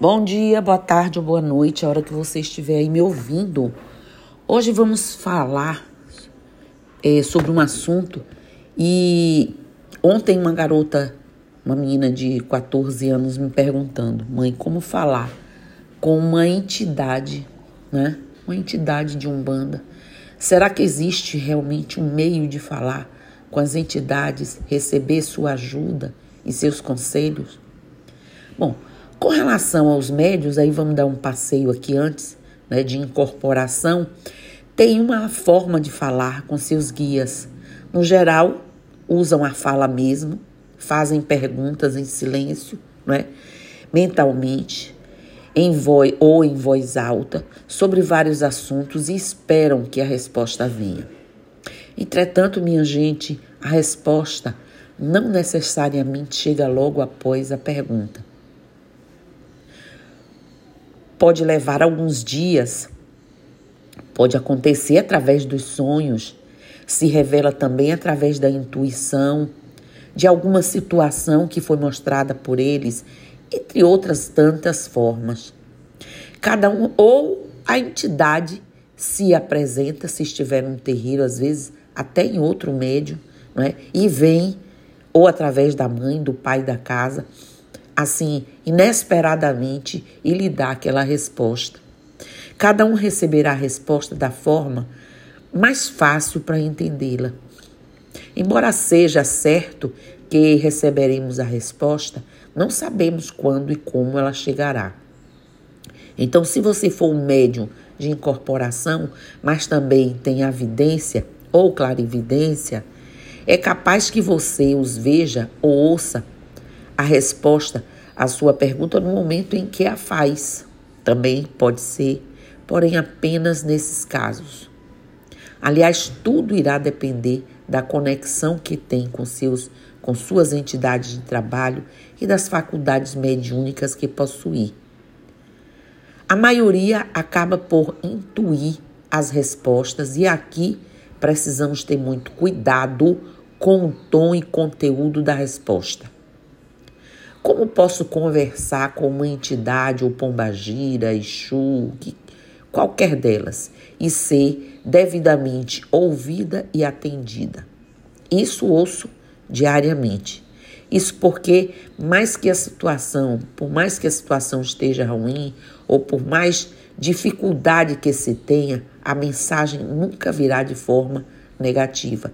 Bom dia, boa tarde ou boa noite, a hora que você estiver aí me ouvindo. Hoje vamos falar é, sobre um assunto e ontem uma garota, uma menina de 14 anos me perguntando, mãe, como falar com uma entidade, né? Uma entidade de Umbanda. Será que existe realmente um meio de falar com as entidades, receber sua ajuda e seus conselhos? Bom, com relação aos médios, aí vamos dar um passeio aqui antes, né, de incorporação, tem uma forma de falar com seus guias. No geral, usam a fala mesmo, fazem perguntas em silêncio, né, mentalmente, em voz ou em voz alta, sobre vários assuntos e esperam que a resposta venha. Entretanto, minha gente, a resposta não necessariamente chega logo após a pergunta pode levar alguns dias, pode acontecer através dos sonhos, se revela também através da intuição, de alguma situação que foi mostrada por eles, entre outras tantas formas. Cada um, ou a entidade se apresenta, se estiver num terreiro, às vezes até em outro médio, é? e vem, ou através da mãe, do pai da casa, assim, inesperadamente e lhe dá aquela resposta. Cada um receberá a resposta da forma mais fácil para entendê-la. Embora seja certo que receberemos a resposta, não sabemos quando e como ela chegará. Então, se você for um médium de incorporação, mas também tem evidência ou clarividência, é capaz que você os veja ou ouça a resposta à sua pergunta no momento em que a faz. Também pode ser, porém apenas nesses casos. Aliás, tudo irá depender da conexão que tem com seus com suas entidades de trabalho e das faculdades mediúnicas que possuir. A maioria acaba por intuir as respostas e aqui precisamos ter muito cuidado com o tom e conteúdo da resposta. Como posso conversar com uma entidade ou pombagira, Exu, que, qualquer delas, e ser devidamente ouvida e atendida? Isso ouço diariamente. Isso porque, mais que a situação, por mais que a situação esteja ruim, ou por mais dificuldade que se tenha, a mensagem nunca virá de forma negativa.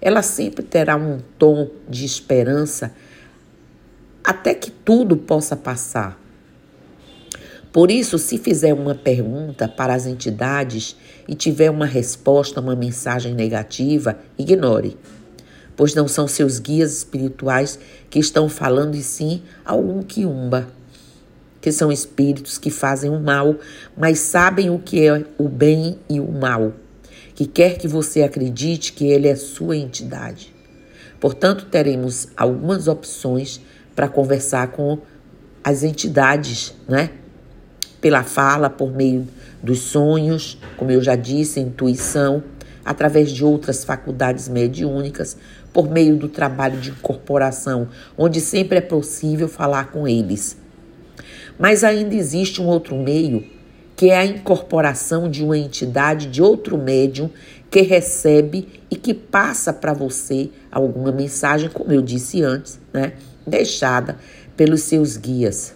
Ela sempre terá um tom de esperança até que tudo possa passar. Por isso, se fizer uma pergunta para as entidades e tiver uma resposta, uma mensagem negativa, ignore, pois não são seus guias espirituais que estão falando, e sim algum quiumba, que são espíritos que fazem o mal, mas sabem o que é o bem e o mal, que quer que você acredite que ele é sua entidade. Portanto, teremos algumas opções para conversar com as entidades, né? Pela fala, por meio dos sonhos, como eu já disse, intuição, através de outras faculdades mediúnicas, por meio do trabalho de incorporação, onde sempre é possível falar com eles. Mas ainda existe um outro meio, que é a incorporação de uma entidade de outro médium que recebe e que passa para você alguma mensagem, como eu disse antes, né? Deixada pelos seus guias.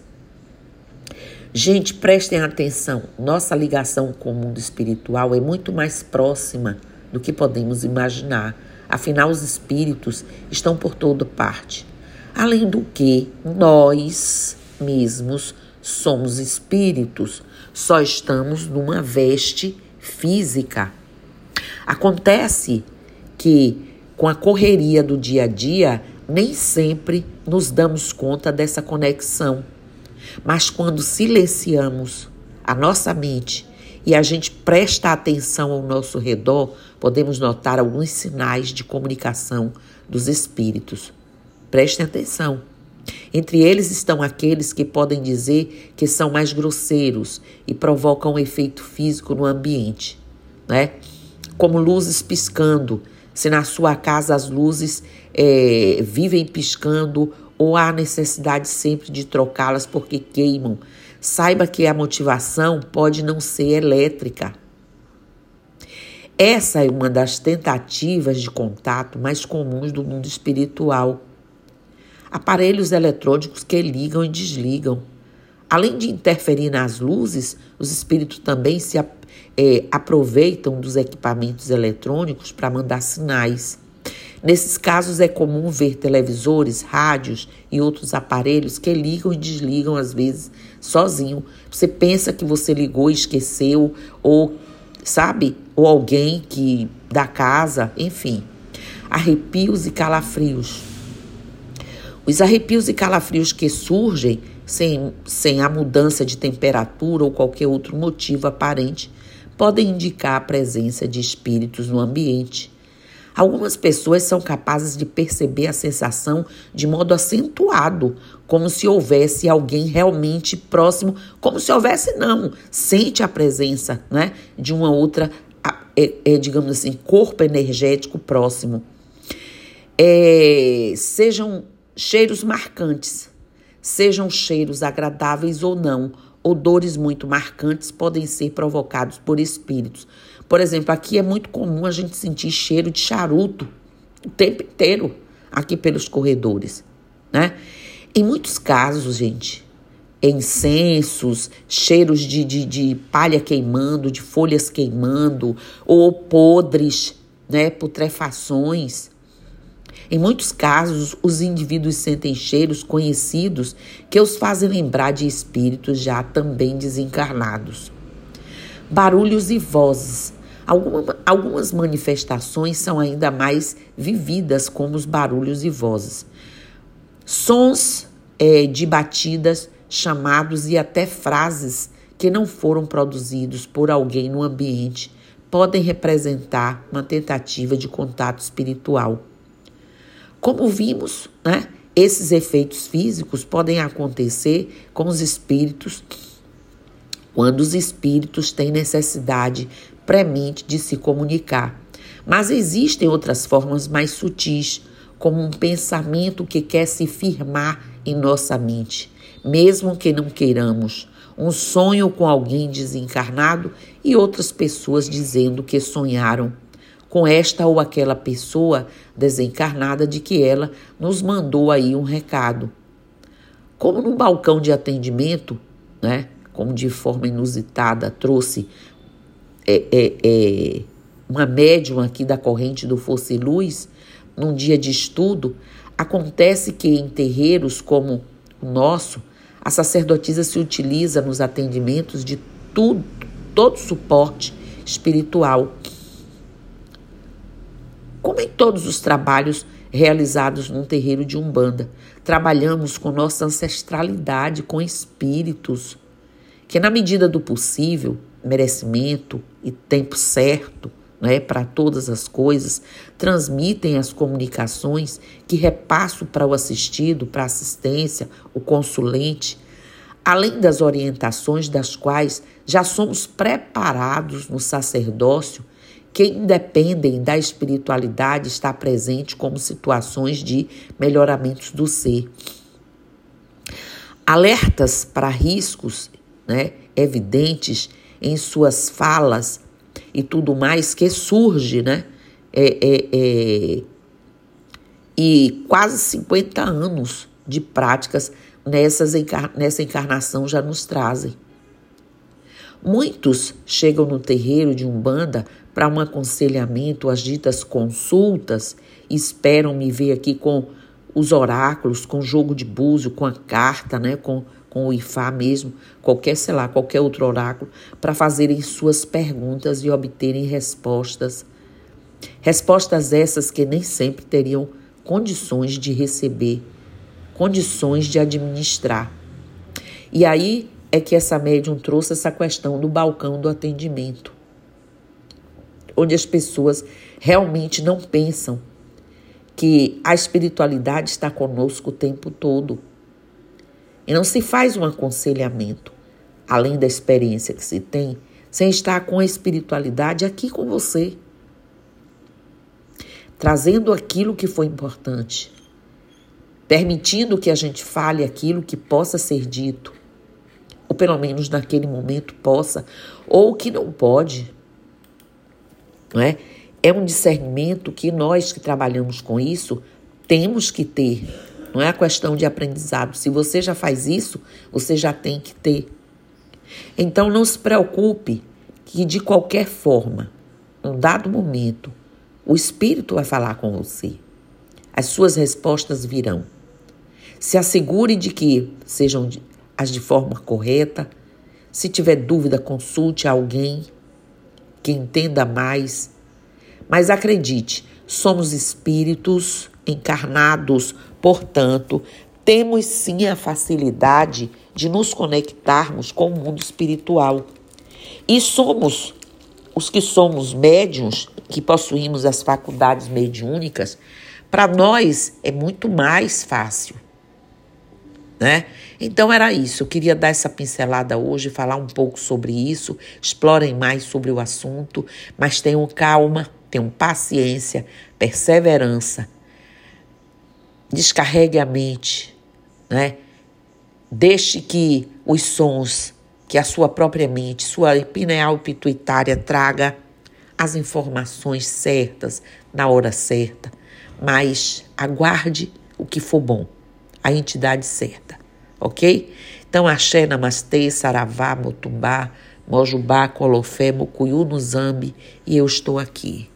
Gente, prestem atenção. Nossa ligação com o mundo espiritual é muito mais próxima do que podemos imaginar. Afinal, os espíritos estão por toda parte. Além do que, nós mesmos somos espíritos, só estamos numa veste física. Acontece que, com a correria do dia a dia, nem sempre nos damos conta dessa conexão. Mas quando silenciamos a nossa mente e a gente presta atenção ao nosso redor, podemos notar alguns sinais de comunicação dos espíritos. Prestem atenção. Entre eles estão aqueles que podem dizer que são mais grosseiros e provocam um efeito físico no ambiente, né? Como luzes piscando, se na sua casa as luzes é, vivem piscando ou há necessidade sempre de trocá-las porque queimam, saiba que a motivação pode não ser elétrica. Essa é uma das tentativas de contato mais comuns do mundo espiritual. Aparelhos eletrônicos que ligam e desligam. Além de interferir nas luzes, os espíritos também se é, aproveitam dos equipamentos eletrônicos para mandar sinais. Nesses casos, é comum ver televisores, rádios e outros aparelhos que ligam e desligam, às vezes, sozinho. Você pensa que você ligou e esqueceu, ou sabe? Ou alguém que da casa, enfim. Arrepios e calafrios. Os arrepios e calafrios que surgem sem, sem a mudança de temperatura ou qualquer outro motivo aparente podem indicar a presença de espíritos no ambiente. Algumas pessoas são capazes de perceber a sensação de modo acentuado, como se houvesse alguém realmente próximo, como se houvesse não, sente a presença, né, de uma outra, é, é, digamos assim, corpo energético próximo. É, sejam cheiros marcantes, sejam cheiros agradáveis ou não, odores muito marcantes podem ser provocados por espíritos. Por exemplo, aqui é muito comum a gente sentir cheiro de charuto o tempo inteiro aqui pelos corredores, né? Em muitos casos, gente, incensos, cheiros de, de, de palha queimando, de folhas queimando, ou podres, né? Putrefações. Em muitos casos, os indivíduos sentem cheiros conhecidos que os fazem lembrar de espíritos já também desencarnados. Barulhos e vozes. Alguma, algumas manifestações são ainda mais vividas, como os barulhos e vozes. Sons é, de batidas, chamados e até frases que não foram produzidos por alguém no ambiente podem representar uma tentativa de contato espiritual. Como vimos, né, esses efeitos físicos podem acontecer com os espíritos quando os espíritos têm necessidade premente de se comunicar. Mas existem outras formas mais sutis, como um pensamento que quer se firmar em nossa mente, mesmo que não queiramos, um sonho com alguém desencarnado e outras pessoas dizendo que sonharam com esta ou aquela pessoa desencarnada de que ela nos mandou aí um recado. Como no balcão de atendimento, né, como de forma inusitada trouxe é, é, é, uma médium aqui da corrente do Fosse Luz, num dia de estudo, acontece que em terreiros como o nosso, a sacerdotisa se utiliza nos atendimentos de tudo, todo suporte espiritual como em todos os trabalhos realizados num terreiro de Umbanda, trabalhamos com nossa ancestralidade, com espíritos, que na medida do possível, merecimento e tempo certo, né, para todas as coisas, transmitem as comunicações que repasso para o assistido, para a assistência, o consulente, além das orientações das quais já somos preparados no sacerdócio que independem da espiritualidade está presente como situações de melhoramentos do ser. Alertas para riscos né, evidentes em suas falas e tudo mais que surge, né? É, é, é, e quase 50 anos de práticas nessas nessa encarnação já nos trazem. Muitos chegam no terreiro de Umbanda para um aconselhamento, as ditas consultas, esperam me ver aqui com os oráculos, com jogo de búzio, com a carta, né, com, com o Ifá mesmo, qualquer, sei lá, qualquer outro oráculo, para fazerem suas perguntas e obterem respostas. Respostas essas que nem sempre teriam condições de receber, condições de administrar. E aí é que essa médium trouxe essa questão do balcão do atendimento onde as pessoas realmente não pensam que a espiritualidade está conosco o tempo todo. E não se faz um aconselhamento, além da experiência que se tem, sem estar com a espiritualidade aqui com você, trazendo aquilo que foi importante. permitindo que a gente fale aquilo que possa ser dito, ou pelo menos naquele momento possa, ou que não pode. Não é? é um discernimento que nós que trabalhamos com isso temos que ter. Não é a questão de aprendizado. Se você já faz isso, você já tem que ter. Então não se preocupe que de qualquer forma, num dado momento, o Espírito vai falar com você. As suas respostas virão. Se assegure de que sejam as de forma correta. Se tiver dúvida, consulte alguém que entenda mais. Mas acredite, somos espíritos encarnados, portanto, temos sim a facilidade de nos conectarmos com o mundo espiritual. E somos os que somos médiums, que possuímos as faculdades mediúnicas, para nós é muito mais fácil. Né? Então era isso. Eu queria dar essa pincelada hoje, falar um pouco sobre isso. Explorem mais sobre o assunto, mas tenham calma, tenham paciência, perseverança. Descarregue a mente, né? Deixe que os sons que a sua própria mente, sua pineal pituitária traga as informações certas na hora certa, mas aguarde o que for bom, a entidade certa, ok? Então, axé, namastê, saravá, motumbá, mojubá, colofé, mucuyu, no zambi, e eu estou aqui.